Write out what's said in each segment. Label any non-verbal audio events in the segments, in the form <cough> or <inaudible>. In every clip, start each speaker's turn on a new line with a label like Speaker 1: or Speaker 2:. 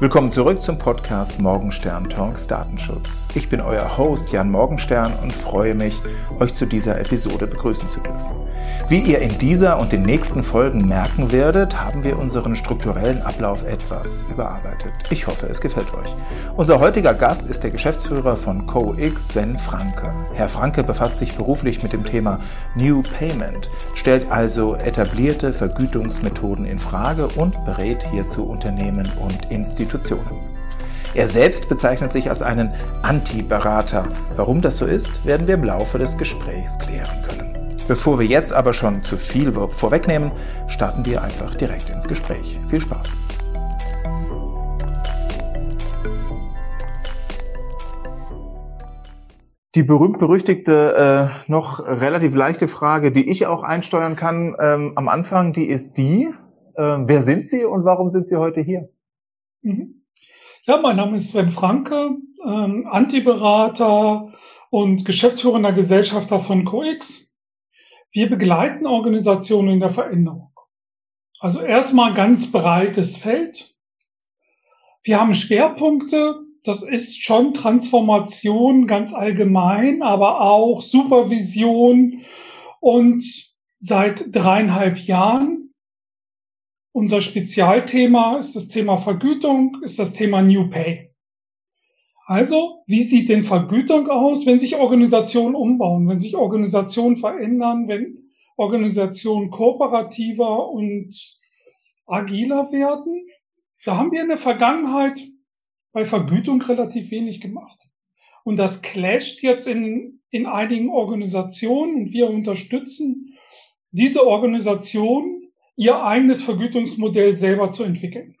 Speaker 1: Willkommen zurück zum Podcast Morgenstern Talks Datenschutz. Ich bin euer Host Jan Morgenstern und freue mich, euch zu dieser Episode begrüßen zu dürfen. Wie ihr in dieser und den nächsten Folgen merken werdet, haben wir unseren strukturellen Ablauf etwas überarbeitet. Ich hoffe, es gefällt euch. Unser heutiger Gast ist der Geschäftsführer von CoX, Sven Franke. Herr Franke befasst sich beruflich mit dem Thema New Payment, stellt also etablierte Vergütungsmethoden in Frage und berät hierzu Unternehmen und Institutionen. Er selbst bezeichnet sich als einen Anti-Berater. Warum das so ist, werden wir im Laufe des Gesprächs klären können. Bevor wir jetzt aber schon zu viel vorwegnehmen, starten wir einfach direkt ins Gespräch. Viel Spaß! Die berühmt-berüchtigte, äh, noch relativ leichte Frage, die ich auch einsteuern kann ähm, am Anfang, die ist die, äh, wer sind Sie und warum sind Sie heute hier?
Speaker 2: Mhm. Ja, mein Name ist Sven Franke, ähm, Antiberater und geschäftsführender Gesellschafter von CoX. Wir begleiten Organisationen in der Veränderung. Also erstmal ganz breites Feld. Wir haben Schwerpunkte, das ist schon Transformation ganz allgemein, aber auch Supervision und seit dreieinhalb Jahren unser Spezialthema ist das Thema Vergütung, ist das Thema New Pay. Also, wie sieht denn Vergütung aus, wenn sich Organisationen umbauen, wenn sich Organisationen verändern, wenn Organisationen kooperativer und agiler werden? Da haben wir in der Vergangenheit bei Vergütung relativ wenig gemacht. Und das clasht jetzt in, in einigen Organisationen und wir unterstützen diese Organisationen ihr eigenes Vergütungsmodell selber zu entwickeln.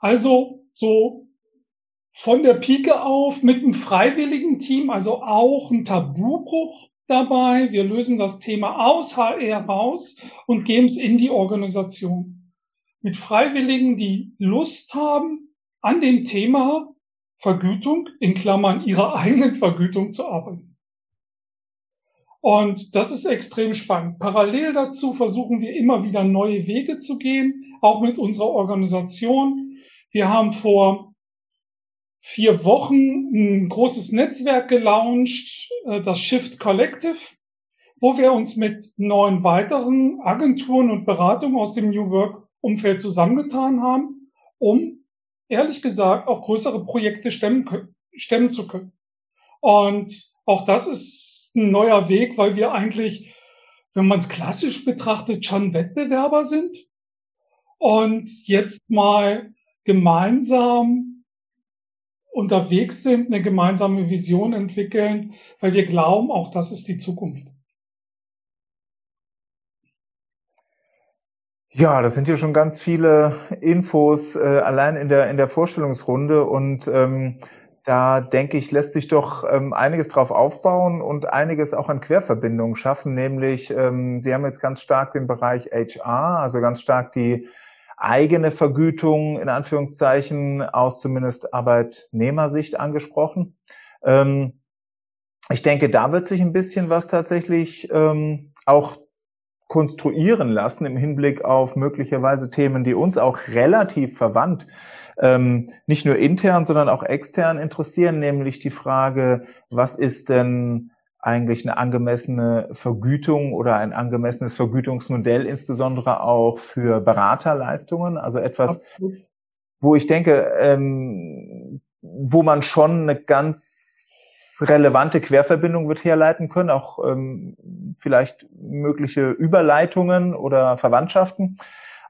Speaker 2: Also so von der Pike auf mit einem freiwilligen Team, also auch ein Tabubruch dabei. Wir lösen das Thema aus HR raus und geben es in die Organisation. Mit Freiwilligen, die Lust haben, an dem Thema Vergütung, in Klammern ihrer <laughs> eigenen Vergütung zu arbeiten. Und das ist extrem spannend. Parallel dazu versuchen wir immer wieder neue Wege zu gehen, auch mit unserer Organisation. Wir haben vor vier Wochen ein großes Netzwerk gelauncht, äh, das Shift Collective, wo wir uns mit neun weiteren Agenturen und Beratungen aus dem New Work Umfeld zusammengetan haben, um ehrlich gesagt auch größere Projekte stemmen, stemmen zu können. Und auch das ist ein neuer Weg, weil wir eigentlich, wenn man es klassisch betrachtet, schon Wettbewerber sind und jetzt mal gemeinsam unterwegs sind, eine gemeinsame Vision entwickeln, weil wir glauben, auch das ist die Zukunft.
Speaker 1: Ja, das sind ja schon ganz viele Infos äh, allein in der in der Vorstellungsrunde und ähm, da denke ich, lässt sich doch ähm, einiges drauf aufbauen und einiges auch an Querverbindungen schaffen. Nämlich, ähm, Sie haben jetzt ganz stark den Bereich HR, also ganz stark die eigene Vergütung in Anführungszeichen aus zumindest Arbeitnehmersicht angesprochen. Ähm, ich denke, da wird sich ein bisschen was tatsächlich ähm, auch konstruieren lassen im Hinblick auf möglicherweise Themen, die uns auch relativ verwandt ähm, nicht nur intern, sondern auch extern interessieren, nämlich die Frage, was ist denn eigentlich eine angemessene Vergütung oder ein angemessenes Vergütungsmodell, insbesondere auch für Beraterleistungen, also etwas, wo ich denke, ähm, wo man schon eine ganz relevante Querverbindung wird herleiten können, auch ähm, vielleicht mögliche Überleitungen oder Verwandtschaften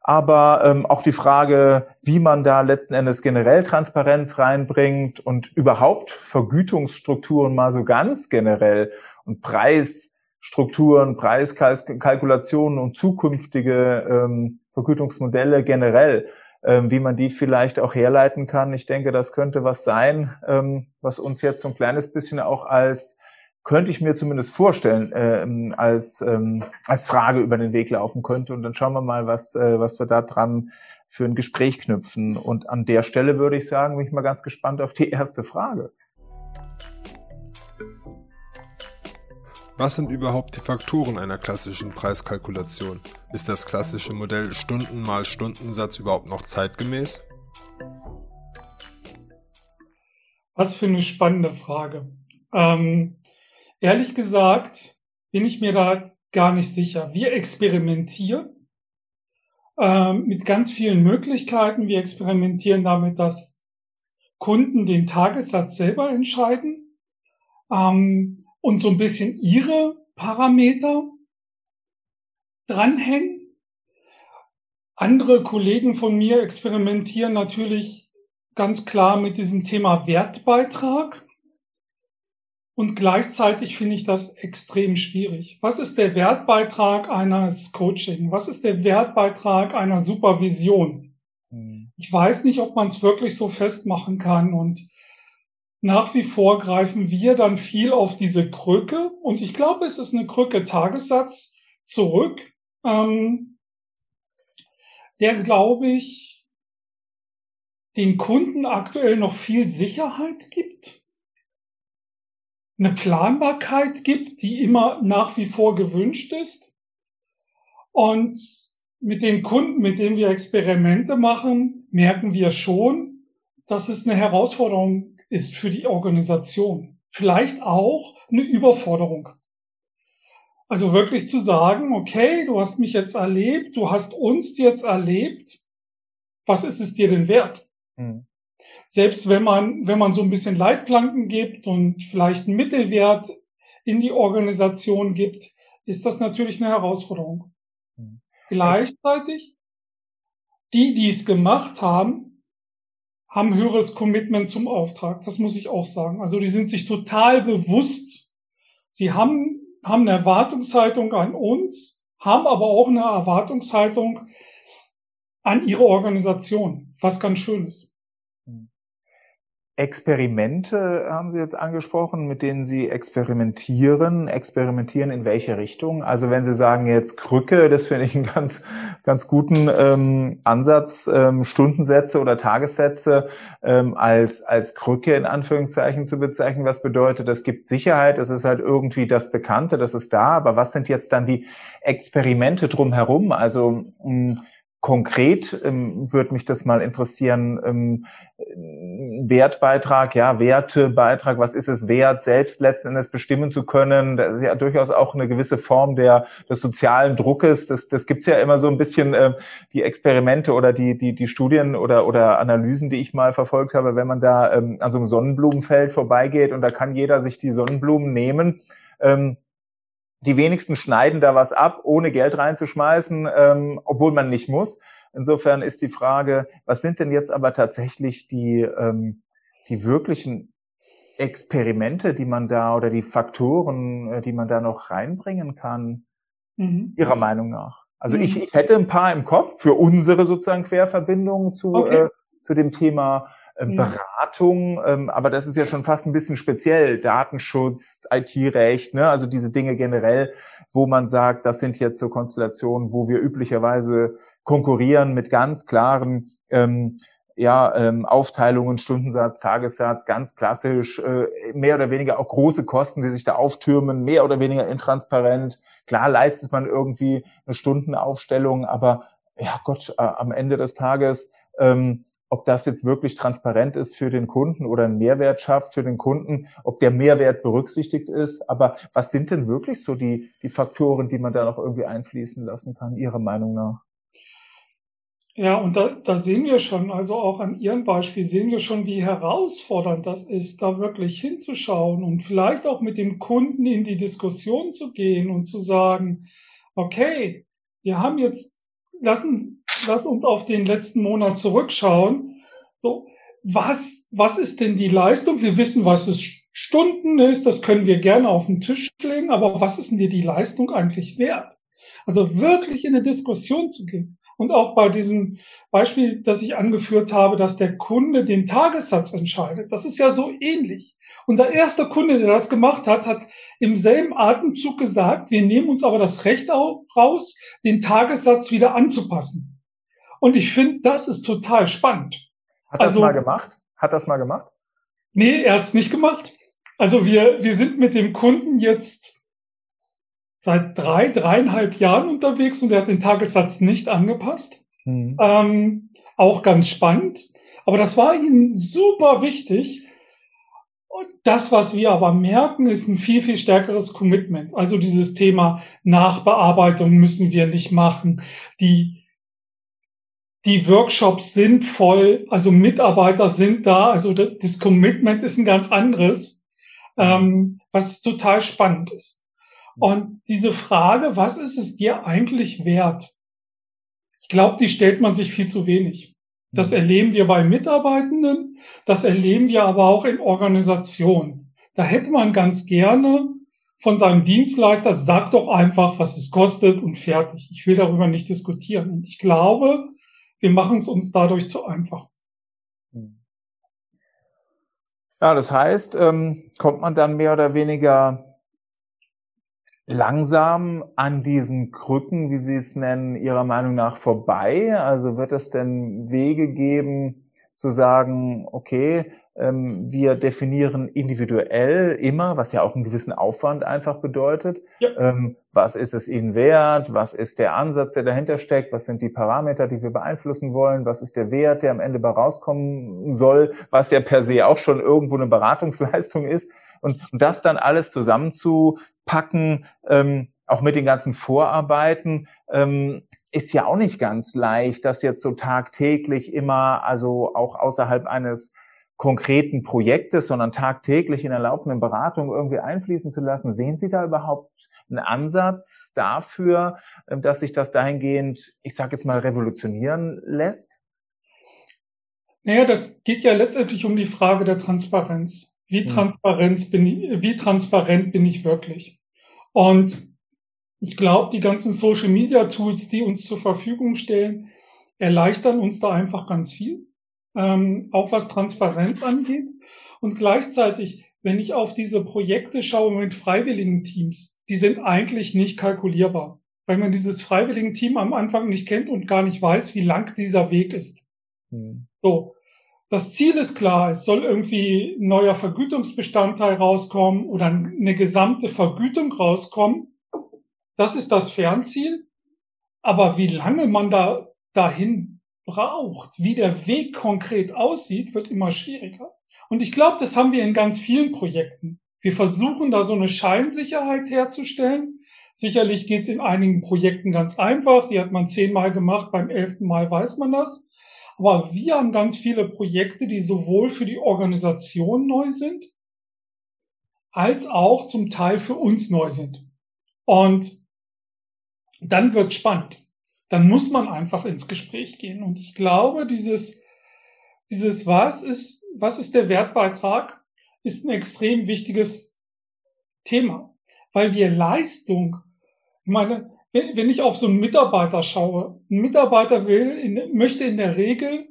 Speaker 1: aber ähm, auch die Frage, wie man da letzten Endes generell Transparenz reinbringt und überhaupt Vergütungsstrukturen mal so ganz generell und Preisstrukturen, Preiskalkulationen und zukünftige ähm, Vergütungsmodelle generell, ähm, wie man die vielleicht auch herleiten kann. Ich denke, das könnte was sein, ähm, was uns jetzt so ein kleines bisschen auch als könnte ich mir zumindest vorstellen, äh, als, ähm, als Frage über den Weg laufen könnte. Und dann schauen wir mal, was, äh, was wir da dran für ein Gespräch knüpfen. Und an der Stelle würde ich sagen, bin ich mal ganz gespannt auf die erste Frage.
Speaker 3: Was sind überhaupt die Faktoren einer klassischen Preiskalkulation? Ist das klassische Modell Stunden mal Stundensatz überhaupt noch zeitgemäß?
Speaker 2: Was für eine spannende Frage. Ähm, ehrlich gesagt bin ich mir da gar nicht sicher. Wir experimentieren ähm, mit ganz vielen Möglichkeiten. Wir experimentieren damit, dass Kunden den Tagessatz selber entscheiden ähm, und so ein bisschen ihre Parameter dranhängen. Andere Kollegen von mir experimentieren natürlich ganz klar mit diesem Thema Wertbeitrag. Und gleichzeitig finde ich das extrem schwierig. Was ist der Wertbeitrag eines Coaching? Was ist der Wertbeitrag einer Supervision? Hm. Ich weiß nicht, ob man es wirklich so festmachen kann. Und nach wie vor greifen wir dann viel auf diese Krücke. Und ich glaube, es ist eine Krücke Tagessatz zurück, ähm, der, glaube ich, den Kunden aktuell noch viel Sicherheit gibt eine Planbarkeit gibt, die immer nach wie vor gewünscht ist. Und mit den Kunden, mit denen wir Experimente machen, merken wir schon, dass es eine Herausforderung ist für die Organisation. Vielleicht auch eine Überforderung. Also wirklich zu sagen, okay, du hast mich jetzt erlebt, du hast uns jetzt erlebt, was ist es dir denn wert? Mhm selbst wenn man, wenn man so ein bisschen Leitplanken gibt und vielleicht einen Mittelwert in die Organisation gibt, ist das natürlich eine Herausforderung. Mhm. Gleichzeitig, die, die es gemacht haben, haben höheres Commitment zum Auftrag. Das muss ich auch sagen. Also die sind sich total bewusst. Sie haben, haben eine Erwartungshaltung an uns, haben aber auch eine Erwartungshaltung an ihre Organisation, was ganz schön ist.
Speaker 1: Experimente haben Sie jetzt angesprochen, mit denen Sie experimentieren. Experimentieren in welche Richtung? Also wenn Sie sagen jetzt Krücke, das finde ich einen ganz, ganz guten ähm, Ansatz, ähm, Stundensätze oder Tagessätze ähm, als, als Krücke in Anführungszeichen zu bezeichnen. Was bedeutet, das gibt Sicherheit, das ist halt irgendwie das Bekannte, das ist da, aber was sind jetzt dann die Experimente drumherum? Also mh, konkret ähm, würde mich das mal interessieren. Ähm, Wertbeitrag, ja, Wertebeitrag, was ist es wert, selbst letzten Endes bestimmen zu können? Das ist ja durchaus auch eine gewisse Form der, des sozialen Druckes. Das, das gibt's ja immer so ein bisschen, äh, die Experimente oder die, die, die Studien oder, oder Analysen, die ich mal verfolgt habe, wenn man da ähm, an so einem Sonnenblumenfeld vorbeigeht und da kann jeder sich die Sonnenblumen nehmen. Ähm, die wenigsten schneiden da was ab, ohne Geld reinzuschmeißen, ähm, obwohl man nicht muss. Insofern ist die Frage, was sind denn jetzt aber tatsächlich die, ähm, die wirklichen Experimente, die man da oder die Faktoren, äh, die man da noch reinbringen kann, mhm. Ihrer Meinung nach? Also mhm. ich, ich hätte ein paar im Kopf für unsere sozusagen Querverbindungen zu, okay. äh, zu dem Thema Beratung, ähm, aber das ist ja schon fast ein bisschen speziell, Datenschutz, IT-Recht, ne? also diese Dinge generell, wo man sagt, das sind jetzt so Konstellationen, wo wir üblicherweise konkurrieren mit ganz klaren ähm, ja, ähm, Aufteilungen, Stundensatz, Tagessatz, ganz klassisch, äh, mehr oder weniger auch große Kosten, die sich da auftürmen, mehr oder weniger intransparent. Klar leistet man irgendwie eine Stundenaufstellung, aber ja Gott, äh, am Ende des Tages ähm, ob das jetzt wirklich transparent ist für den Kunden oder einen Mehrwert schafft für den Kunden, ob der Mehrwert berücksichtigt ist. Aber was sind denn wirklich so die, die Faktoren, die man da noch irgendwie einfließen lassen kann, Ihrer Meinung nach?
Speaker 2: Ja, und da, da sehen wir schon, also auch an Ihrem Beispiel sehen wir schon, wie herausfordernd das ist, da wirklich hinzuschauen und vielleicht auch mit dem Kunden in die Diskussion zu gehen und zu sagen, okay, wir haben jetzt, lassen, lass uns auf den letzten Monat zurückschauen. So, was, was ist denn die Leistung? Wir wissen, was es Stunden ist, das können wir gerne auf den Tisch legen, aber was ist denn dir die Leistung eigentlich wert? Also wirklich in eine Diskussion zu gehen. Und auch bei diesem Beispiel, das ich angeführt habe, dass der Kunde den Tagessatz entscheidet. Das ist ja so ähnlich. Unser erster Kunde, der das gemacht hat, hat im selben Atemzug gesagt, wir nehmen uns aber das Recht raus, den Tagessatz wieder anzupassen. Und ich finde, das ist total spannend.
Speaker 1: Hat das also, mal gemacht? Hat das mal gemacht?
Speaker 2: Nee, er hat es nicht gemacht. Also wir, wir sind mit dem Kunden jetzt seit drei, dreieinhalb Jahren unterwegs und er hat den Tagessatz nicht angepasst. Mhm. Ähm, auch ganz spannend. Aber das war ihnen super wichtig. Und das, was wir aber merken, ist ein viel, viel stärkeres Commitment. Also dieses Thema Nachbearbeitung müssen wir nicht machen. Die, die Workshops sind voll, also Mitarbeiter sind da. Also das Commitment ist ein ganz anderes, ähm, was total spannend ist. Und diese Frage, was ist es dir eigentlich wert? Ich glaube, die stellt man sich viel zu wenig. Das mhm. erleben wir bei Mitarbeitenden, das erleben wir aber auch in Organisationen. Da hätte man ganz gerne von seinem Dienstleister, sag doch einfach, was es kostet und fertig. Ich will darüber nicht diskutieren. Und ich glaube, wir machen es uns dadurch zu einfach.
Speaker 1: Ja, das heißt, ähm, kommt man dann mehr oder weniger langsam an diesen Krücken, wie Sie es nennen, Ihrer Meinung nach vorbei? Also wird es denn Wege geben, zu sagen, okay, ähm, wir definieren individuell immer, was ja auch einen gewissen Aufwand einfach bedeutet, ja. ähm, was ist es Ihnen wert, was ist der Ansatz, der dahinter steckt, was sind die Parameter, die wir beeinflussen wollen, was ist der Wert, der am Ende bei rauskommen soll, was ja per se auch schon irgendwo eine Beratungsleistung ist. Und, und das dann alles zusammenzupacken, ähm, auch mit den ganzen Vorarbeiten, ähm, ist ja auch nicht ganz leicht, das jetzt so tagtäglich immer, also auch außerhalb eines konkreten Projektes, sondern tagtäglich in der laufenden Beratung irgendwie einfließen zu lassen. Sehen Sie da überhaupt einen Ansatz dafür, ähm, dass sich das dahingehend, ich sage jetzt mal, revolutionieren lässt?
Speaker 2: Naja, das geht ja letztendlich um die Frage der Transparenz. Wie, hm. transparent bin ich, wie transparent bin ich wirklich? Und ich glaube, die ganzen Social Media Tools, die uns zur Verfügung stellen, erleichtern uns da einfach ganz viel, ähm, auch was Transparenz angeht. Und gleichzeitig, wenn ich auf diese Projekte schaue mit freiwilligen Teams, die sind eigentlich nicht kalkulierbar, weil man dieses freiwilligen Team am Anfang nicht kennt und gar nicht weiß, wie lang dieser Weg ist. Hm. So das Ziel ist klar, es soll irgendwie ein neuer Vergütungsbestandteil rauskommen oder eine gesamte Vergütung rauskommen. Das ist das Fernziel. Aber wie lange man da dahin braucht, wie der Weg konkret aussieht, wird immer schwieriger. Und ich glaube, das haben wir in ganz vielen Projekten. Wir versuchen da so eine Scheinsicherheit herzustellen. Sicherlich geht es in einigen Projekten ganz einfach. Die hat man zehnmal gemacht, beim elften Mal weiß man das. Aber wir haben ganz viele Projekte, die sowohl für die Organisation neu sind, als auch zum Teil für uns neu sind. Und dann wird spannend. Dann muss man einfach ins Gespräch gehen. Und ich glaube, dieses, dieses was ist, was ist der Wertbeitrag, ist ein extrem wichtiges Thema, weil wir Leistung, ich meine, wenn, wenn ich auf so einen Mitarbeiter schaue, ein Mitarbeiter will, in, möchte in der Regel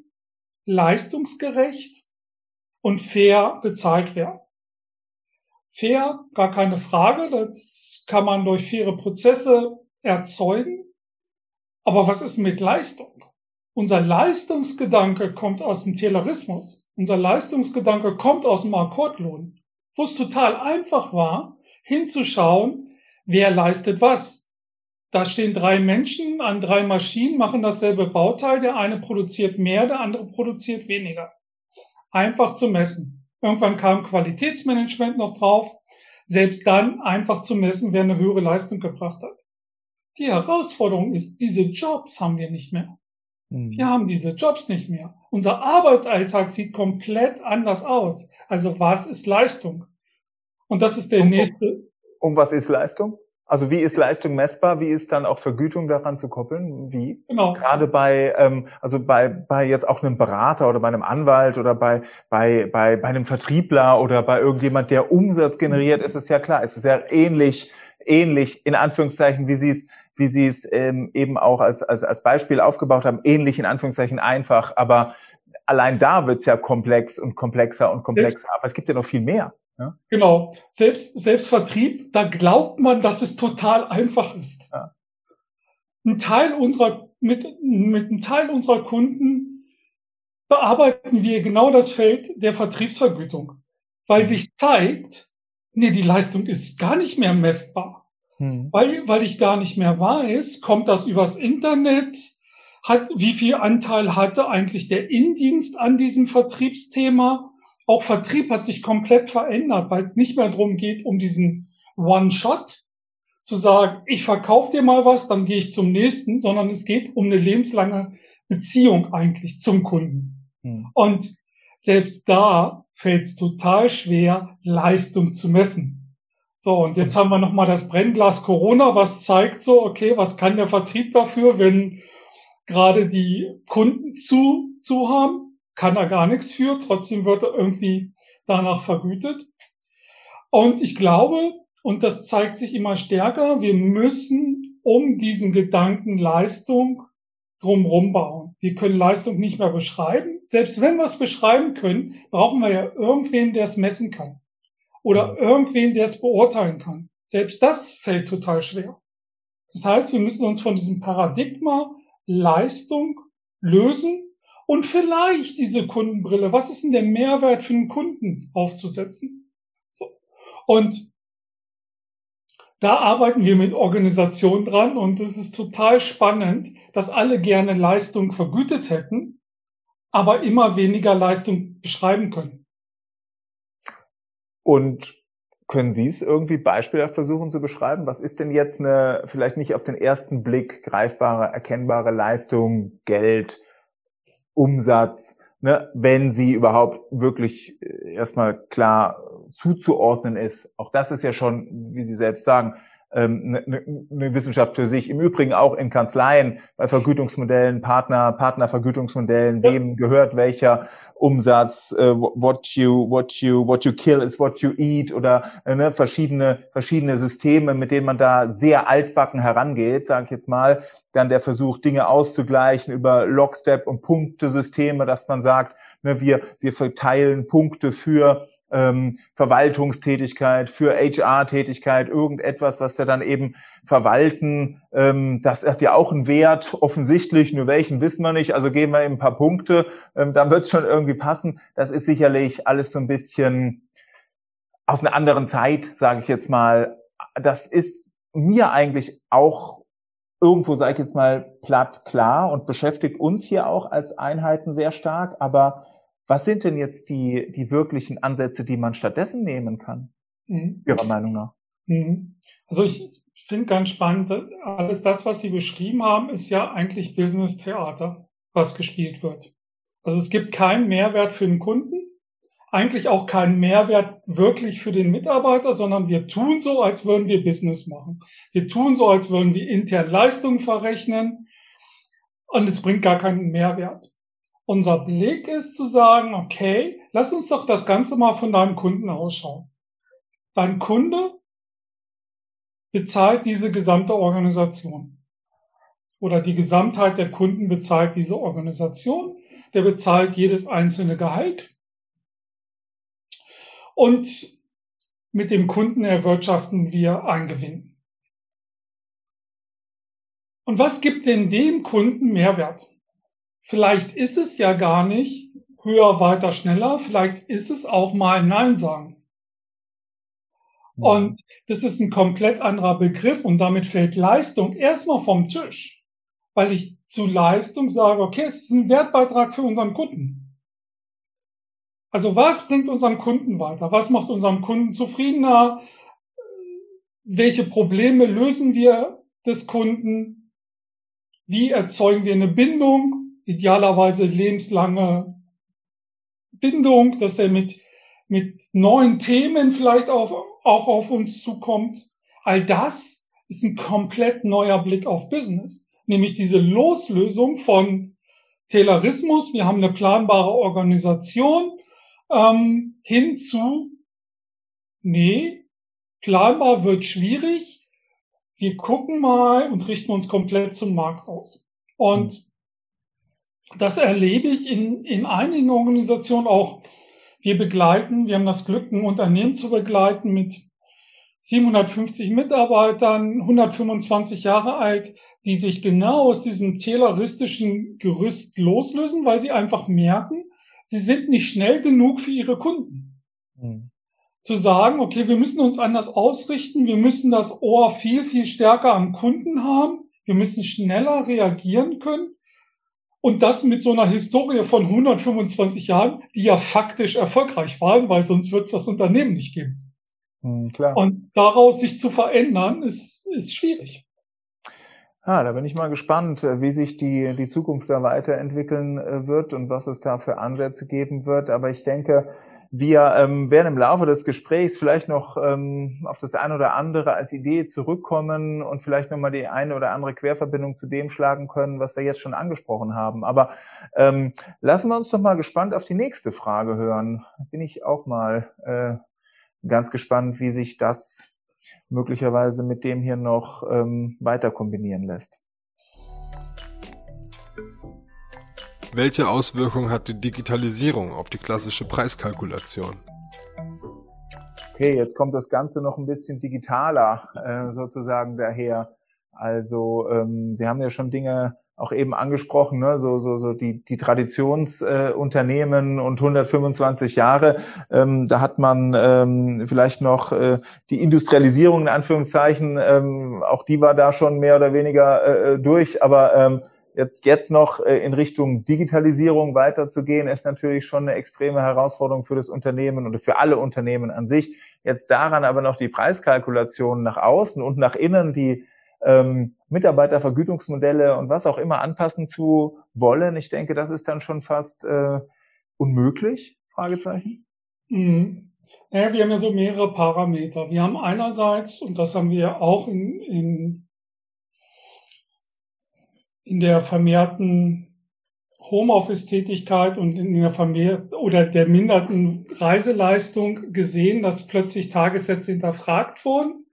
Speaker 2: leistungsgerecht und fair bezahlt werden. Fair, gar keine Frage, das kann man durch faire Prozesse erzeugen. Aber was ist mit Leistung? Unser Leistungsgedanke kommt aus dem Taylorismus. Unser Leistungsgedanke kommt aus dem Akkordlohn, wo es total einfach war, hinzuschauen, wer leistet was. Da stehen drei Menschen an drei Maschinen, machen dasselbe Bauteil. Der eine produziert mehr, der andere produziert weniger. Einfach zu messen. Irgendwann kam Qualitätsmanagement noch drauf. Selbst dann einfach zu messen, wer eine höhere Leistung gebracht hat. Die Herausforderung ist, diese Jobs haben wir nicht mehr. Mhm. Wir haben diese Jobs nicht mehr. Unser Arbeitsalltag sieht komplett anders aus. Also was ist Leistung? Und das ist der
Speaker 1: und,
Speaker 2: nächste.
Speaker 1: Und was ist Leistung? Also wie ist Leistung messbar? Wie ist dann auch Vergütung daran zu koppeln? Wie? Genau. Gerade bei, ähm, also bei, bei jetzt auch einem Berater oder bei einem Anwalt oder bei, bei, bei, bei einem Vertriebler oder bei irgendjemand, der Umsatz generiert, ist es ja klar. Es ist ja ähnlich, ähnlich in Anführungszeichen, wie Sie es, wie Sie es ähm, eben auch als, als, als Beispiel aufgebaut haben, ähnlich in Anführungszeichen einfach. Aber allein da wird's ja komplex und komplexer und komplexer. Aber es gibt ja noch viel mehr.
Speaker 2: Ja? Genau. Selbst, selbst Vertrieb, da glaubt man, dass es total einfach ist. Ja. Ein Teil unserer, mit, mit einem Teil unserer Kunden bearbeiten wir genau das Feld der Vertriebsvergütung, weil mhm. sich zeigt, nee, die Leistung ist gar nicht mehr messbar. Mhm. Weil, weil ich gar nicht mehr weiß, kommt das übers Internet, hat, wie viel Anteil hatte eigentlich der Indienst an diesem Vertriebsthema? Auch Vertrieb hat sich komplett verändert, weil es nicht mehr darum geht, um diesen One-Shot zu sagen, ich verkaufe dir mal was, dann gehe ich zum nächsten, sondern es geht um eine lebenslange Beziehung eigentlich zum Kunden. Hm. Und selbst da fällt es total schwer, Leistung zu messen. So, und jetzt haben wir nochmal das Brennglas Corona, was zeigt so, okay, was kann der Vertrieb dafür, wenn gerade die Kunden zu, zu haben? Kann er gar nichts für, trotzdem wird er irgendwie danach vergütet. Und ich glaube, und das zeigt sich immer stärker, wir müssen um diesen Gedanken Leistung drumherum bauen. Wir können Leistung nicht mehr beschreiben. Selbst wenn wir es beschreiben können, brauchen wir ja irgendwen, der es messen kann. Oder irgendwen, der es beurteilen kann. Selbst das fällt total schwer. Das heißt, wir müssen uns von diesem Paradigma Leistung lösen und vielleicht diese Kundenbrille, was ist denn der Mehrwert für einen Kunden aufzusetzen? So. Und da arbeiten wir mit Organisationen dran und es ist total spannend, dass alle gerne Leistung vergütet hätten, aber immer weniger Leistung beschreiben können.
Speaker 1: Und können Sie es irgendwie beispielhaft versuchen zu beschreiben? Was ist denn jetzt eine vielleicht nicht auf den ersten Blick greifbare, erkennbare Leistung, Geld, Umsatz, ne, wenn sie überhaupt wirklich äh, erstmal klar zuzuordnen ist. Auch das ist ja schon, wie Sie selbst sagen, eine, ähm, eine ne Wissenschaft für sich. Im Übrigen auch in Kanzleien bei Vergütungsmodellen, Partner, Partnervergütungsmodellen, wem gehört welcher Umsatz, äh, what you, what you, what you kill is what you eat oder äh, ne, verschiedene, verschiedene Systeme, mit denen man da sehr altbacken herangeht, sage ich jetzt mal. Dann der Versuch, Dinge auszugleichen über Lockstep und Punktesysteme, dass man sagt, ne, wir, wir verteilen Punkte für ähm, Verwaltungstätigkeit, für HR-Tätigkeit, irgendetwas, was wir dann eben verwalten. Ähm, das hat ja auch einen Wert, offensichtlich, nur welchen wissen wir nicht. Also geben wir eben ein paar Punkte, ähm, dann wird es schon irgendwie passen. Das ist sicherlich alles so ein bisschen aus einer anderen Zeit, sage ich jetzt mal. Das ist mir eigentlich auch irgendwo, sage ich jetzt mal, platt klar und beschäftigt uns hier auch als Einheiten sehr stark. Aber was sind denn jetzt die, die wirklichen Ansätze, die man stattdessen nehmen kann, mhm. Ihrer Meinung nach?
Speaker 2: Mhm. Also ich finde ganz spannend, alles das, was Sie beschrieben haben, ist ja eigentlich Business-Theater, was gespielt wird. Also es gibt keinen Mehrwert für den Kunden, eigentlich auch keinen Mehrwert wirklich für den Mitarbeiter, sondern wir tun so, als würden wir Business machen. Wir tun so, als würden wir intern Leistungen verrechnen und es bringt gar keinen Mehrwert. Unser Blick ist zu sagen, okay, lass uns doch das Ganze mal von deinem Kunden ausschauen. Dein Kunde bezahlt diese gesamte Organisation. Oder die Gesamtheit der Kunden bezahlt diese Organisation. Der bezahlt jedes einzelne Gehalt. Und mit dem Kunden erwirtschaften wir ein Gewinn. Und was gibt denn dem Kunden Mehrwert? Vielleicht ist es ja gar nicht höher, weiter, schneller. Vielleicht ist es auch mal Nein sagen. Mhm. Und das ist ein komplett anderer Begriff und damit fällt Leistung erstmal vom Tisch, weil ich zu Leistung sage, okay, es ist ein Wertbeitrag für unseren Kunden. Also was bringt unseren Kunden weiter? Was macht unseren Kunden zufriedener? Welche Probleme lösen wir des Kunden? Wie erzeugen wir eine Bindung? Idealerweise lebenslange Bindung, dass er mit, mit neuen Themen vielleicht auch, auch auf uns zukommt. All das ist ein komplett neuer Blick auf Business. Nämlich diese Loslösung von Taylorismus, wir haben eine planbare Organisation, ähm, hin zu, nee, planbar wird schwierig, wir gucken mal und richten uns komplett zum Markt aus. Und das erlebe ich in, in einigen Organisationen auch. Wir begleiten, wir haben das Glück, ein Unternehmen zu begleiten mit 750 Mitarbeitern, 125 Jahre alt, die sich genau aus diesem tayloristischen Gerüst loslösen, weil sie einfach merken, sie sind nicht schnell genug für ihre Kunden. Mhm. Zu sagen, okay, wir müssen uns anders ausrichten, wir müssen das Ohr viel, viel stärker am Kunden haben, wir müssen schneller reagieren können Und das mit so einer Historie von 125 Jahren, die ja faktisch erfolgreich waren, weil sonst wird es das Unternehmen nicht geben. Hm, klar. Und daraus sich zu verändern, ist, ist schwierig.
Speaker 1: Ah, da bin ich mal gespannt, äh, wie sich die, die Zukunft da weiterentwickeln äh, wird und was es da für Ansätze geben wird. Aber ich denke, wir ähm, werden im Laufe des Gesprächs vielleicht noch ähm, auf das eine oder andere als Idee zurückkommen und vielleicht nochmal die eine oder andere Querverbindung zu dem schlagen können, was wir jetzt schon angesprochen haben. Aber ähm, lassen wir uns doch mal gespannt auf die nächste Frage hören. Bin ich auch mal äh, ganz gespannt, wie sich das möglicherweise mit dem hier noch ähm, weiter kombinieren lässt.
Speaker 3: Welche Auswirkungen hat die Digitalisierung auf die klassische Preiskalkulation?
Speaker 1: Okay, jetzt kommt das Ganze noch ein bisschen digitaler äh, sozusagen daher. Also ähm, Sie haben ja schon Dinge auch eben angesprochen, ne? so, so, so die, die Traditionsunternehmen äh, und 125 Jahre. Ähm, da hat man ähm, vielleicht noch äh, die Industrialisierung in Anführungszeichen, ähm, auch die war da schon mehr oder weniger äh, durch, aber ähm, jetzt, jetzt noch äh, in Richtung Digitalisierung weiterzugehen, ist natürlich schon eine extreme Herausforderung für das Unternehmen oder für alle Unternehmen an sich. Jetzt daran aber noch die Preiskalkulation nach außen und nach innen, die ähm, Mitarbeitervergütungsmodelle und was auch immer anpassen zu wollen. Ich denke, das ist dann schon fast äh, unmöglich? Fragezeichen.
Speaker 2: Mhm. Ja, wir haben ja so mehrere Parameter. Wir haben einerseits, und das haben wir auch in, in in der vermehrten Homeoffice-Tätigkeit und in der vermehrten oder der minderten Reiseleistung gesehen, dass plötzlich Tagessätze hinterfragt wurden.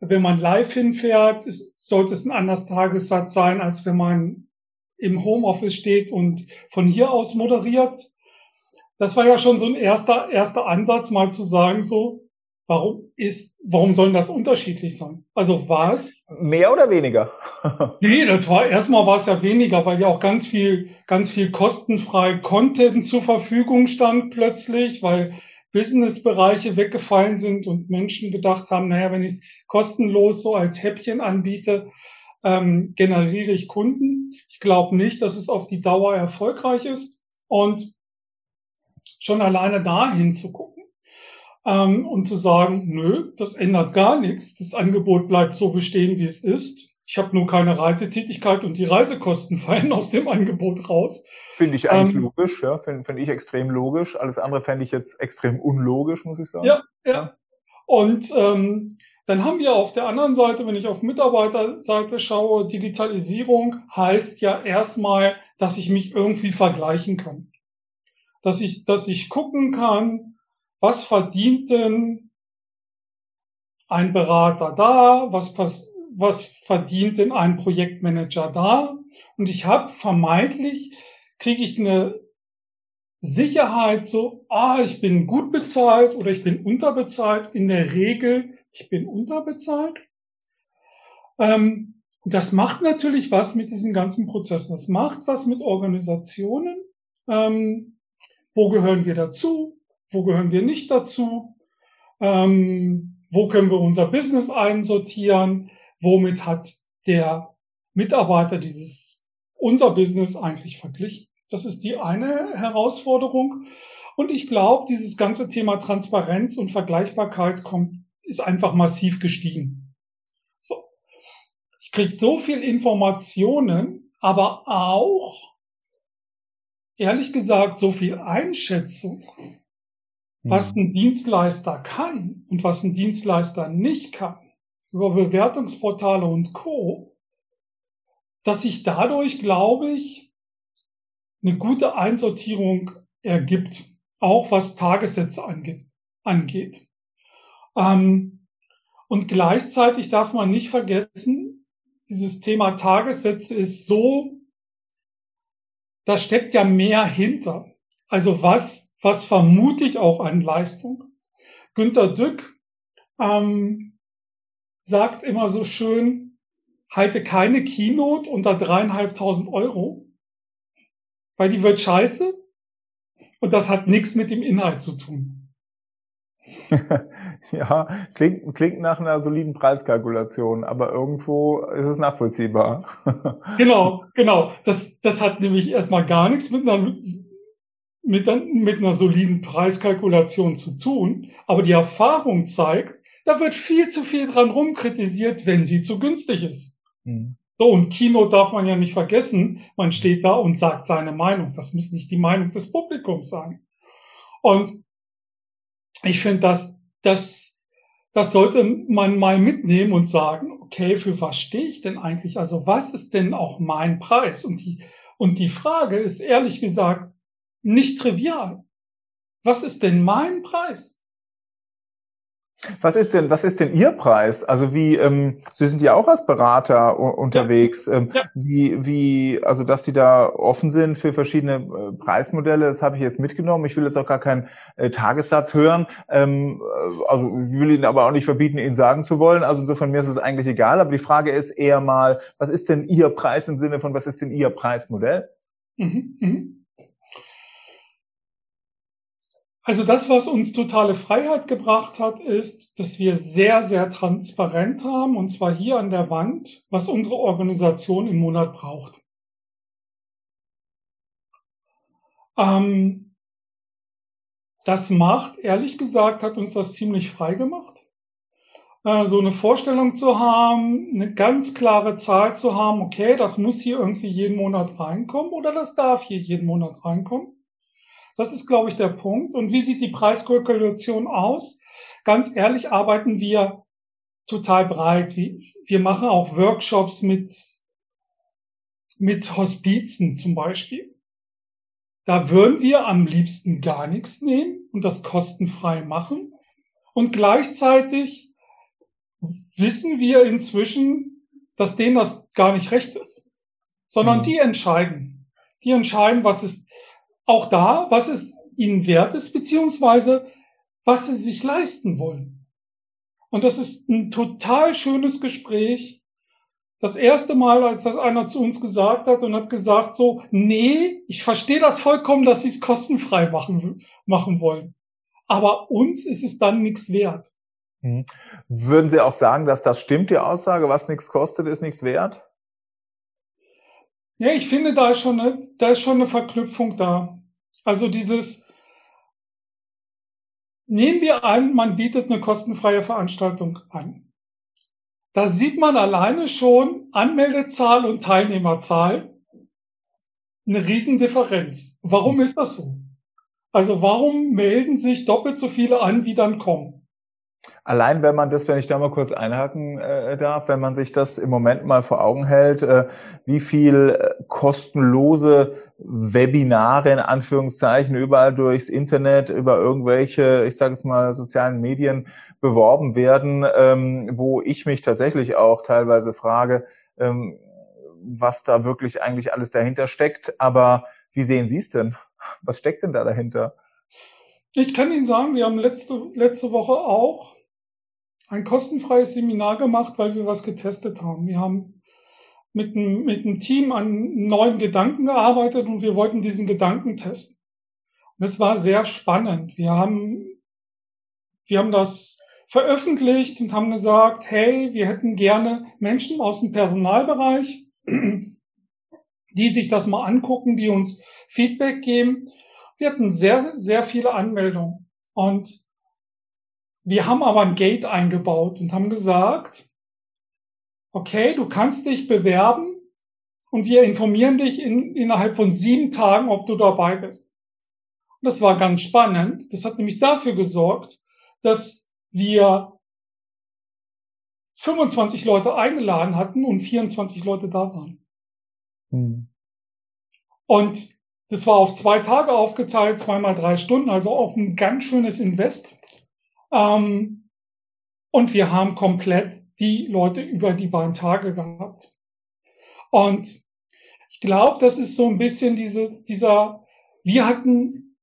Speaker 2: Wenn man live hinfährt, sollte es ein anderes Tagessatz sein, als wenn man im Homeoffice steht und von hier aus moderiert. Das war ja schon so ein erster, erster Ansatz, mal zu sagen, so, Warum ist, warum sollen das unterschiedlich sein? Also was?
Speaker 1: Mehr oder weniger? <laughs>
Speaker 2: nee, das war, erstmal war es ja weniger, weil ja auch ganz viel, ganz viel kostenfrei Content zur Verfügung stand plötzlich, weil Businessbereiche weggefallen sind und Menschen gedacht haben, naja, wenn ich es kostenlos so als Häppchen anbiete, ähm, generiere ich Kunden. Ich glaube nicht, dass es auf die Dauer erfolgreich ist. Und schon alleine dahin zu gucken ähm, und zu sagen, nö, das ändert gar nichts, das Angebot bleibt so bestehen, wie es ist. Ich habe nur keine Reisetätigkeit und die Reisekosten <laughs> fallen aus dem Angebot raus.
Speaker 1: Finde ich eigentlich ähm, logisch, ja, finde find ich extrem logisch. Alles andere fände ich jetzt extrem unlogisch, muss ich sagen.
Speaker 2: Ja, ja. Und ähm, dann haben wir auf der anderen Seite, wenn ich auf Mitarbeiterseite schaue, Digitalisierung heißt ja erstmal, dass ich mich irgendwie vergleichen kann. Dass ich, dass ich gucken kann, was verdient denn ein Berater da, was, was verdient denn ein Projektmanager da. Und ich habe vermeintlich, kriege ich eine Sicherheit so, ah, ich bin gut bezahlt oder ich bin unterbezahlt. In der Regel, ich bin unterbezahlt. Ähm, das macht natürlich was mit diesen ganzen Prozessen. Das macht was mit Organisationen. Ähm, wo gehören wir dazu? Wo gehören wir nicht dazu, ähm, wo können wir unser Business einsortieren, womit hat der Mitarbeiter dieses unser Business eigentlich verglichen. Das ist die eine Herausforderung. Und ich glaube, dieses ganze Thema Transparenz und Vergleichbarkeit kommt, ist einfach massiv gestiegen. So. Ich kriege so viel Informationen, aber auch, ehrlich gesagt, so viel Einschätzung was ein Dienstleister kann und was ein Dienstleister nicht kann, über Bewertungsportale und Co., dass sich dadurch, glaube ich, eine gute Einsortierung ergibt, auch was Tagessätze angeht. Ähm, und gleichzeitig darf man nicht vergessen, dieses Thema Tagessätze ist so, da steckt ja mehr hinter. Also was was vermute ich auch an Leistung. Günter Dück ähm, sagt immer so schön, halte keine Keynote unter dreieinhalbtausend Euro, weil die wird scheiße und das hat nichts mit dem Inhalt zu tun. <laughs>
Speaker 1: ja, klingt, klingt nach einer soliden Preiskalkulation, aber irgendwo ist es nachvollziehbar. <laughs>
Speaker 2: genau, genau. Das, das hat nämlich erstmal gar nichts mit einer, mit, mit einer soliden Preiskalkulation zu tun. Aber die Erfahrung zeigt, da wird viel zu viel dran rumkritisiert, wenn sie zu günstig ist. Mhm. So, und Kino darf man ja nicht vergessen. Man steht da und sagt seine Meinung. Das muss nicht die Meinung des Publikums sein. Und ich finde, dass das, das sollte man mal mitnehmen und sagen, okay, für was stehe ich denn eigentlich? Also was ist denn auch mein Preis? Und die, und die Frage ist ehrlich gesagt nicht trivial. Was ist denn mein Preis?
Speaker 1: Was ist denn, was ist denn Ihr Preis? Also wie, ähm, Sie sind ja auch als Berater unterwegs. Ja. Ähm, ja. Wie, wie, also dass Sie da offen sind für verschiedene äh, Preismodelle, das habe ich jetzt mitgenommen. Ich will jetzt auch gar keinen äh, Tagessatz hören. Ähm, äh, also ich will Ihnen aber auch nicht verbieten, Ihnen sagen zu wollen. Also insofern mir ist es eigentlich egal. Aber die Frage ist eher mal, was ist denn Ihr Preis im Sinne von, was ist denn Ihr Preismodell? Mhm, mhm.
Speaker 2: Also das, was uns totale Freiheit gebracht hat, ist, dass wir sehr, sehr transparent haben, und zwar hier an der Wand, was unsere Organisation im Monat braucht. Ähm, das macht, ehrlich gesagt, hat uns das ziemlich frei gemacht. Äh, so eine Vorstellung zu haben, eine ganz klare Zahl zu haben, okay, das muss hier irgendwie jeden Monat reinkommen oder das darf hier jeden Monat reinkommen. Das ist, glaube ich, der Punkt. Und wie sieht die Preiskalkulation aus? Ganz ehrlich arbeiten wir total breit. Wir machen auch Workshops mit, mit Hospizen zum Beispiel. Da würden wir am liebsten gar nichts nehmen und das kostenfrei machen. Und gleichzeitig wissen wir inzwischen, dass denen das gar nicht recht ist, sondern mhm. die entscheiden. Die entscheiden, was ist auch da, was es ihnen wert ist, beziehungsweise was sie sich leisten wollen. Und das ist ein total schönes Gespräch. Das erste Mal, als das einer zu uns gesagt hat und hat gesagt so, nee, ich verstehe das vollkommen, dass sie es kostenfrei machen, machen wollen. Aber uns ist es dann nichts wert.
Speaker 1: Mhm. Würden Sie auch sagen, dass das stimmt, die Aussage, was nichts kostet, ist nichts wert?
Speaker 2: Ja, ich finde, da ist schon eine, da ist schon eine Verknüpfung da. Also dieses, nehmen wir an, man bietet eine kostenfreie Veranstaltung an. Da sieht man alleine schon Anmeldezahl und Teilnehmerzahl eine Riesendifferenz. Warum ist das so? Also warum melden sich doppelt so viele an, wie dann kommen?
Speaker 1: Allein wenn man das, wenn ich da mal kurz einhaken äh, darf, wenn man sich das im Moment mal vor Augen hält, äh, wie viel äh, kostenlose Webinare in Anführungszeichen überall durchs Internet, über irgendwelche, ich sage jetzt mal, sozialen Medien beworben werden, ähm, wo ich mich tatsächlich auch teilweise frage, ähm, was da wirklich eigentlich alles dahinter steckt. Aber wie sehen Sie es denn? Was steckt denn da dahinter?
Speaker 2: Ich kann Ihnen sagen, wir haben letzte, letzte Woche auch ein kostenfreies Seminar gemacht, weil wir was getestet haben. Wir haben mit einem, mit einem Team an neuen Gedanken gearbeitet und wir wollten diesen Gedanken testen. Und es war sehr spannend. Wir haben, wir haben das veröffentlicht und haben gesagt, hey, wir hätten gerne Menschen aus dem Personalbereich, <clears throat> die sich das mal angucken, die uns Feedback geben. Wir hatten sehr, sehr viele Anmeldungen. Und wir haben aber ein Gate eingebaut und haben gesagt, okay, du kannst dich bewerben und wir informieren dich in, innerhalb von sieben Tagen, ob du dabei bist. Und das war ganz spannend. Das hat nämlich dafür gesorgt, dass wir 25 Leute eingeladen hatten und 24 Leute da waren. Hm. Und das war auf zwei Tage aufgeteilt, zweimal drei Stunden, also auch ein ganz schönes Invest. Ähm, und wir haben komplett die Leute über die beiden Tage gehabt. Und ich glaube, das ist so ein bisschen diese, dieser, wir hatten,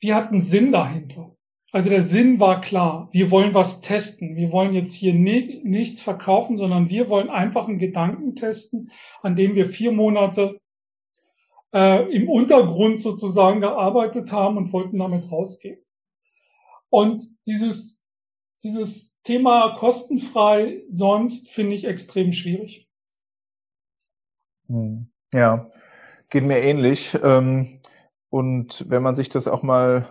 Speaker 2: wir hatten Sinn dahinter. Also der Sinn war klar. Wir wollen was testen. Wir wollen jetzt hier ni nichts verkaufen, sondern wir wollen einfach einen Gedanken testen, an dem wir vier Monate äh, im Untergrund sozusagen gearbeitet haben und wollten damit rausgehen. Und dieses, dieses Thema kostenfrei sonst finde ich extrem schwierig.
Speaker 1: Hm. Ja, geht mir ähnlich. Ähm, und wenn man sich das auch mal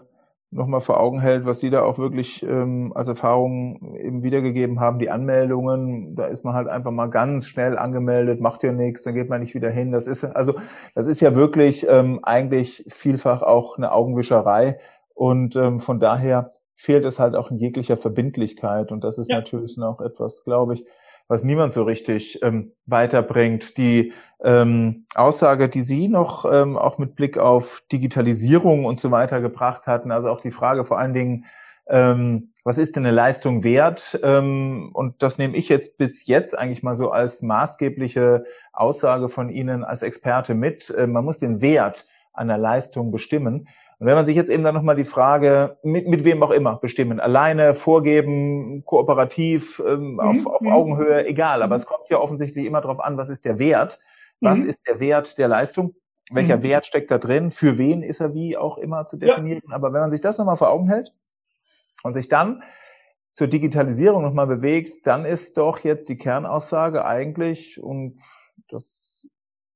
Speaker 1: nochmal vor Augen hält, was Sie da auch wirklich ähm, als Erfahrung eben wiedergegeben haben, die Anmeldungen, da ist man halt einfach mal ganz schnell angemeldet, macht ja nichts, dann geht man nicht wieder hin. Das ist also, das ist ja wirklich ähm, eigentlich vielfach auch eine Augenwischerei und ähm, von daher fehlt es halt auch in jeglicher Verbindlichkeit und das ist ja. natürlich noch etwas, glaube ich, was niemand so richtig ähm, weiterbringt. Die ähm, Aussage, die Sie noch ähm, auch mit Blick auf Digitalisierung und so weiter gebracht hatten, also auch die Frage vor allen Dingen, ähm, was ist denn eine Leistung wert? Ähm, und das nehme ich jetzt bis jetzt eigentlich mal so als maßgebliche Aussage von Ihnen als Experte mit. Äh, man muss den Wert einer Leistung bestimmen. Und wenn man sich jetzt eben dann nochmal die Frage, mit, mit wem auch immer bestimmen, alleine, vorgeben, kooperativ, ähm, mhm. auf, auf mhm. Augenhöhe, egal, aber mhm. es kommt ja offensichtlich immer darauf an, was ist der Wert? Was mhm. ist der Wert der Leistung? Welcher mhm. Wert steckt da drin? Für wen ist er wie auch immer zu definieren? Ja. Aber wenn man sich das nochmal vor Augen hält und sich dann zur Digitalisierung nochmal bewegt, dann ist doch jetzt die Kernaussage eigentlich, und das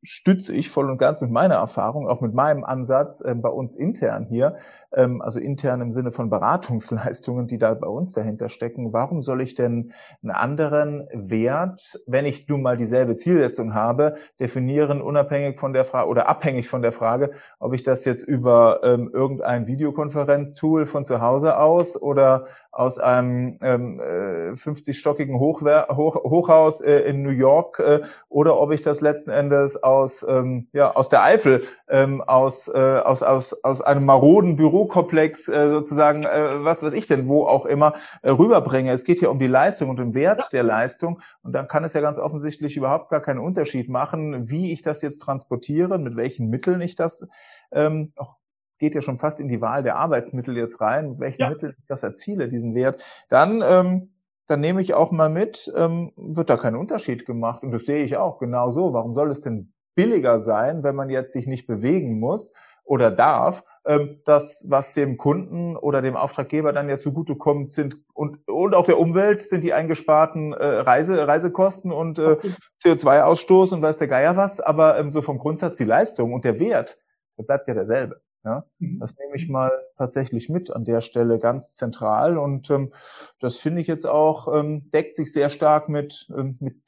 Speaker 1: stütze ich voll und ganz mit meiner Erfahrung, auch mit meinem Ansatz äh, bei uns intern hier, ähm, also intern im Sinne von Beratungsleistungen, die da bei uns dahinter stecken. Warum soll ich denn einen anderen Wert, wenn ich nun mal dieselbe Zielsetzung habe, definieren, unabhängig von der Frage oder abhängig von der Frage, ob ich das jetzt über ähm, irgendein Videokonferenztool von zu Hause aus oder aus einem ähm, äh, 50-stockigen Hochwer Hoch Hochhaus äh, in New York äh, oder ob ich das letzten Endes aus, ähm, ja, aus der Eifel, ähm, aus, äh, aus, aus, aus einem maroden Bürokomplex äh, sozusagen, äh, was weiß ich denn, wo auch immer, äh, rüberbringe. Es geht hier um die Leistung und den Wert ja. der Leistung und dann kann es ja ganz offensichtlich überhaupt gar keinen Unterschied machen, wie ich das jetzt transportiere, mit welchen Mitteln ich das ähm, auch geht ja schon fast in die Wahl der Arbeitsmittel jetzt rein, mit welchen ja. Mitteln ich das erziele, diesen Wert, dann, ähm, dann nehme ich auch mal mit, ähm, wird da kein Unterschied gemacht. Und das sehe ich auch genau so. Warum soll es denn billiger sein, wenn man jetzt sich nicht bewegen muss oder darf, ähm, das, was dem Kunden oder dem Auftraggeber dann ja zugutekommt, sind und, und auch der Umwelt sind die eingesparten äh, Reise, Reisekosten und äh, CO2-Ausstoß und weiß der Geier was, aber ähm, so vom Grundsatz die Leistung und der Wert, der bleibt ja derselbe. Ja, mhm. das nehme ich mal tatsächlich mit an der Stelle ganz zentral und ähm, das finde ich jetzt auch ähm, deckt sich sehr stark mit ähm, mit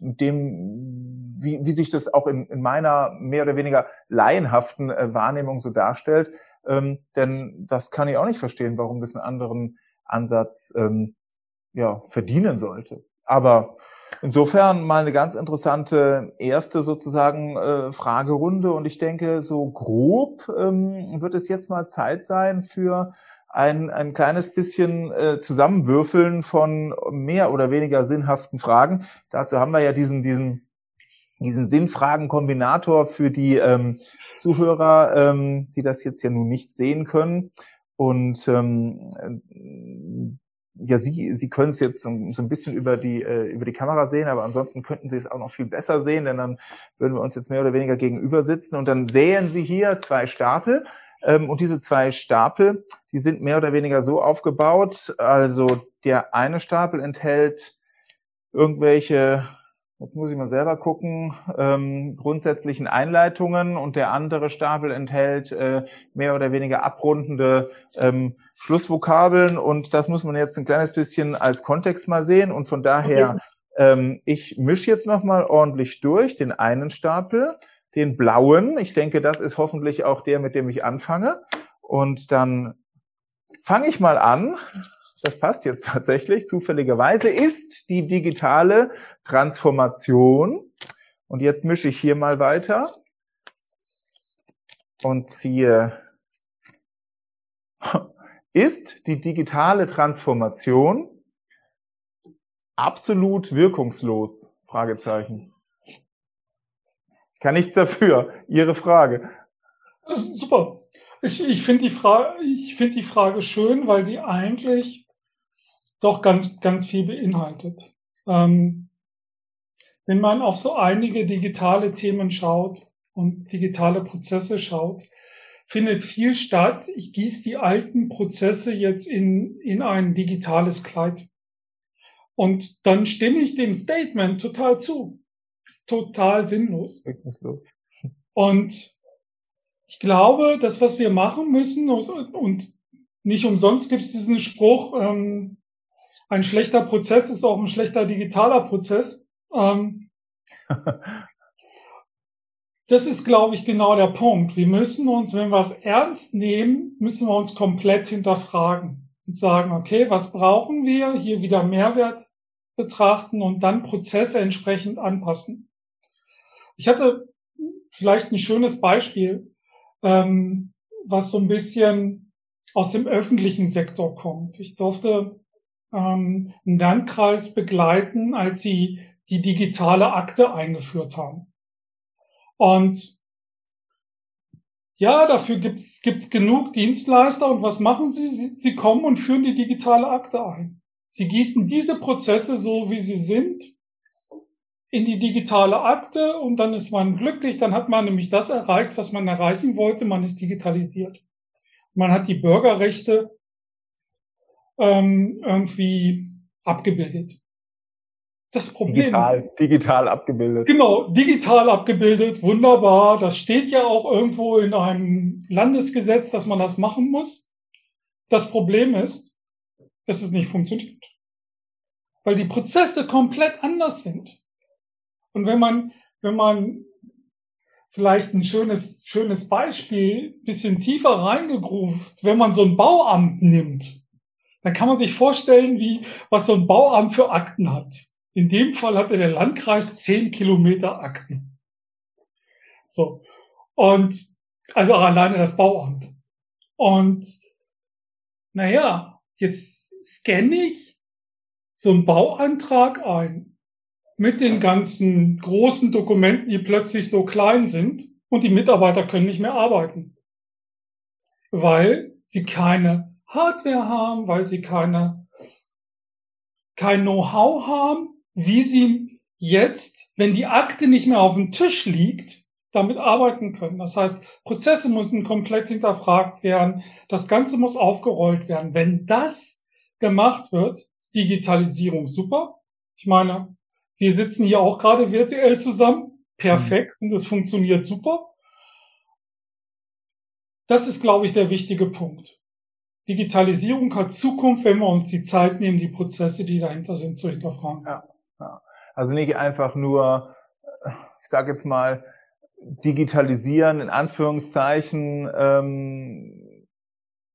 Speaker 1: mit dem wie, wie sich das auch in, in meiner mehr oder weniger laienhaften äh, Wahrnehmung so darstellt, ähm, denn das kann ich auch nicht verstehen, warum das einen anderen Ansatz ähm, ja verdienen sollte. Aber Insofern mal eine ganz interessante erste sozusagen äh, Fragerunde und ich denke, so grob ähm, wird es jetzt mal Zeit sein für ein, ein kleines bisschen äh, Zusammenwürfeln von mehr oder weniger sinnhaften Fragen. Dazu haben wir ja diesen, diesen, diesen Sinnfragenkombinator für die ähm, Zuhörer, ähm, die das jetzt ja nun nicht sehen können. Und ähm, ja, Sie, Sie können es jetzt so, ein bisschen über die, äh, über die Kamera sehen, aber ansonsten könnten Sie es auch noch viel besser sehen, denn dann würden wir uns jetzt mehr oder weniger gegenüber sitzen und dann sehen Sie hier zwei Stapel. Ähm, und diese zwei Stapel, die sind mehr oder weniger so aufgebaut. Also der eine Stapel enthält irgendwelche Jetzt muss ich mal selber gucken. Ähm, grundsätzlichen Einleitungen und der andere Stapel enthält äh, mehr oder weniger abrundende ähm, Schlussvokabeln und das muss man jetzt ein kleines bisschen als Kontext mal sehen und von daher okay. ähm, ich mische jetzt noch mal ordentlich durch den einen Stapel, den blauen. Ich denke, das ist hoffentlich auch der, mit dem ich anfange und dann fange ich mal an das passt jetzt tatsächlich, zufälligerweise, ist die digitale Transformation. Und jetzt mische ich hier mal weiter und ziehe, ist die digitale Transformation absolut wirkungslos? Fragezeichen. Ich kann nichts dafür. Ihre Frage.
Speaker 2: Super. Ich, ich finde die, Fra find die Frage schön, weil sie eigentlich doch ganz, ganz viel beinhaltet. Ähm, wenn man auf so einige digitale Themen schaut und digitale Prozesse schaut, findet viel statt. Ich gieße die alten Prozesse jetzt in, in ein digitales Kleid. Und dann stimme ich dem Statement total zu. Ist total sinnlos. Und ich glaube, das, was wir machen müssen, und nicht umsonst gibt es diesen Spruch, ähm, ein schlechter Prozess ist auch ein schlechter digitaler Prozess. Ähm, <laughs> das ist, glaube ich, genau der Punkt. Wir müssen uns, wenn wir es ernst nehmen, müssen wir uns komplett hinterfragen und sagen, okay, was brauchen wir? Hier wieder Mehrwert betrachten und dann Prozesse entsprechend anpassen. Ich hatte vielleicht ein schönes Beispiel, ähm, was so ein bisschen aus dem öffentlichen Sektor kommt. Ich durfte ähm, einen Landkreis begleiten, als sie die digitale Akte eingeführt haben. Und ja, dafür gibt's gibt's genug Dienstleister. Und was machen sie? sie? Sie kommen und führen die digitale Akte ein. Sie gießen diese Prozesse so, wie sie sind, in die digitale Akte und dann ist man glücklich. Dann hat man nämlich das erreicht, was man erreichen wollte. Man ist digitalisiert. Man hat die Bürgerrechte ähm, irgendwie abgebildet.
Speaker 1: Das Problem. Digital, digital abgebildet.
Speaker 2: Genau, digital abgebildet, wunderbar. Das steht ja auch irgendwo in einem Landesgesetz, dass man das machen muss. Das Problem ist, dass es nicht funktioniert. Weil die Prozesse komplett anders sind. Und wenn man, wenn man vielleicht ein schönes, schönes Beispiel, bisschen tiefer reingegruft, wenn man so ein Bauamt nimmt, dann kann man sich vorstellen, wie, was so ein Bauamt für Akten hat. In dem Fall hatte der Landkreis zehn Kilometer Akten. So. Und, also alleine das Bauamt. Und, naja, jetzt scanne ich so einen Bauantrag ein mit den ganzen großen Dokumenten, die plötzlich so klein sind und die Mitarbeiter können nicht mehr arbeiten, weil sie keine Hardware haben, weil sie keine, kein Know-how haben, wie sie jetzt, wenn die Akte nicht mehr auf dem Tisch liegt, damit arbeiten können. Das heißt, Prozesse müssen komplett hinterfragt werden. Das Ganze muss aufgerollt werden. Wenn das gemacht wird, Digitalisierung super. Ich meine, wir sitzen hier auch gerade virtuell zusammen. Perfekt. Und es funktioniert super. Das ist, glaube ich, der wichtige Punkt. Digitalisierung hat Zukunft, wenn wir uns die Zeit nehmen, die Prozesse, die dahinter sind, zu hinterfragen.
Speaker 1: Ja, ja. Also nicht einfach nur, ich sage jetzt mal, digitalisieren in Anführungszeichen, ähm,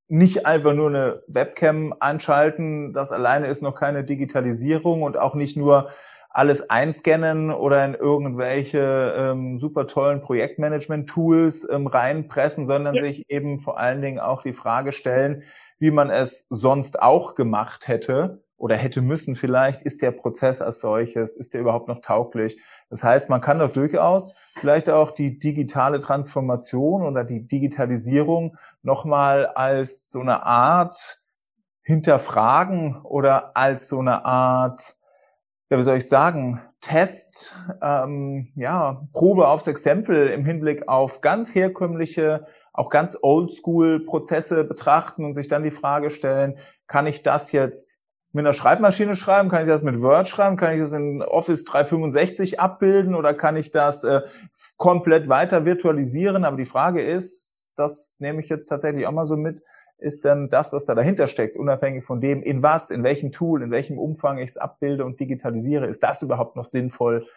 Speaker 1: nicht einfach nur eine Webcam anschalten, das alleine ist noch keine Digitalisierung und auch nicht nur alles einscannen oder in irgendwelche ähm, super tollen Projektmanagement-Tools ähm, reinpressen, sondern ja. sich eben vor allen Dingen auch die Frage stellen, wie man es sonst auch gemacht hätte oder hätte müssen vielleicht, ist der Prozess als solches, ist der überhaupt noch tauglich? Das heißt, man kann doch durchaus vielleicht auch die digitale Transformation oder die Digitalisierung nochmal als so eine Art hinterfragen oder als so eine Art ja, wie soll ich sagen, Test, ähm, ja, Probe aufs Exempel im Hinblick auf ganz herkömmliche, auch ganz Oldschool-Prozesse betrachten und sich dann die Frage stellen, kann ich das jetzt mit einer Schreibmaschine schreiben? Kann ich das mit Word schreiben? Kann ich das in Office 365 abbilden oder kann ich das äh, komplett weiter virtualisieren? Aber die Frage ist, das nehme ich jetzt tatsächlich auch mal so mit, ist dann das, was da dahinter steckt, unabhängig von dem, in was, in welchem Tool, in welchem Umfang ich es abbilde und digitalisiere, ist das überhaupt noch sinnvoll?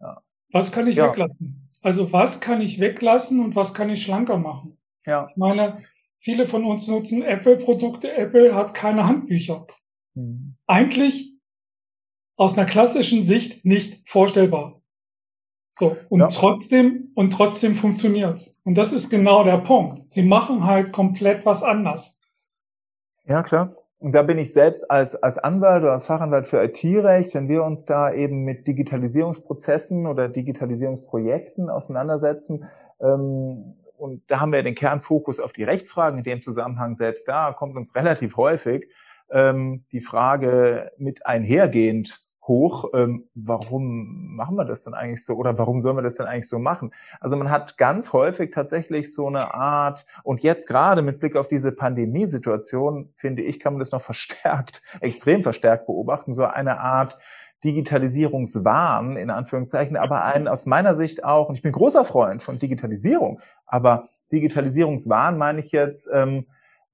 Speaker 2: Ja. Was kann ich ja. weglassen? Also was kann ich weglassen und was kann ich schlanker machen? Ja. Ich meine, viele von uns nutzen Apple-Produkte. Apple hat keine Handbücher. Mhm. Eigentlich aus einer klassischen Sicht nicht vorstellbar. So, und ja. trotzdem, und trotzdem funktioniert's. Und das ist genau der Punkt. Sie machen halt komplett was anders.
Speaker 1: Ja, klar. Und da bin ich selbst als, als Anwalt oder als Fachanwalt für IT-Recht, wenn wir uns da eben mit Digitalisierungsprozessen oder Digitalisierungsprojekten auseinandersetzen, ähm, und da haben wir den Kernfokus auf die Rechtsfragen. In dem Zusammenhang selbst da kommt uns relativ häufig ähm, die Frage mit einhergehend, hoch. Ähm, warum machen wir das denn eigentlich so oder warum sollen wir das denn eigentlich so machen? Also man hat ganz häufig tatsächlich so eine Art und jetzt gerade mit Blick auf diese Pandemiesituation finde ich, kann man das noch <laughs> verstärkt, extrem verstärkt beobachten, so eine Art Digitalisierungswahn in Anführungszeichen, aber ein aus meiner Sicht auch, und ich bin großer Freund von Digitalisierung, aber Digitalisierungswahn meine ich jetzt, ähm,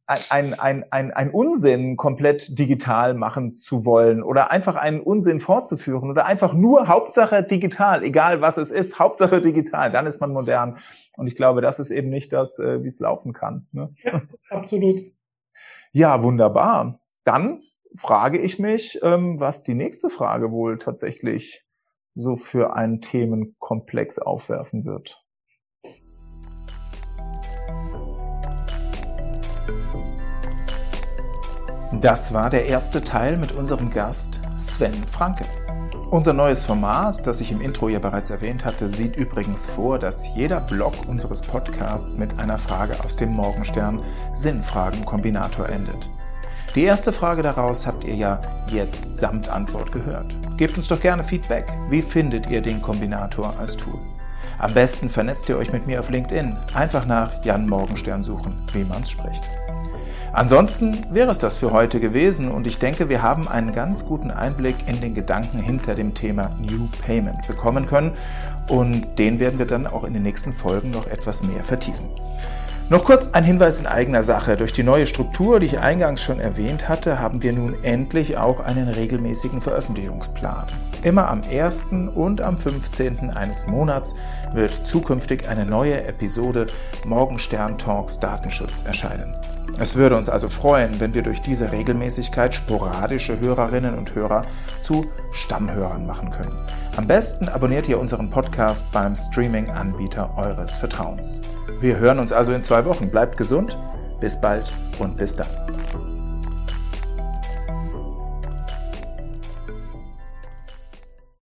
Speaker 1: ein, ein, ein, ein Unsinn komplett digital machen zu wollen oder einfach einen Unsinn fortzuführen oder einfach nur Hauptsache digital, egal was es ist, Hauptsache digital, dann ist man modern. Und ich glaube, das ist eben nicht das, äh, wie es laufen kann. Ne?
Speaker 2: Ja, absolut.
Speaker 1: Ja, wunderbar. Dann frage ich mich, ähm, was die nächste Frage wohl tatsächlich so für einen Themenkomplex aufwerfen wird. Das war der erste Teil mit unserem Gast Sven Franke. Unser neues Format, das ich im Intro ja bereits erwähnt hatte, sieht übrigens vor, dass jeder Block unseres Podcasts mit einer Frage aus dem Morgenstern Sinnfragenkombinator endet. Die erste Frage daraus habt ihr ja jetzt samt Antwort gehört. Gebt uns doch gerne Feedback. Wie findet ihr den Kombinator als Tool? Am besten vernetzt ihr euch mit mir auf LinkedIn. Einfach nach Jan Morgenstern suchen, wie man's spricht. Ansonsten wäre es das für heute gewesen und ich denke, wir haben einen ganz guten Einblick in den Gedanken hinter dem Thema New Payment bekommen können und den werden wir dann auch in den nächsten Folgen noch etwas mehr vertiefen. Noch kurz ein Hinweis in eigener Sache. Durch die neue Struktur, die ich eingangs schon erwähnt hatte, haben wir nun endlich auch einen regelmäßigen Veröffentlichungsplan. Immer am 1. und am 15. eines Monats wird zukünftig eine neue Episode Morgenstern Talks Datenschutz erscheinen. Es würde uns also freuen, wenn wir durch diese Regelmäßigkeit sporadische Hörerinnen und Hörer zu Stammhörern machen können. Am besten abonniert ihr unseren Podcast beim Streaming-Anbieter eures Vertrauens. Wir hören uns also in zwei Wochen. Bleibt gesund, bis bald und bis dann.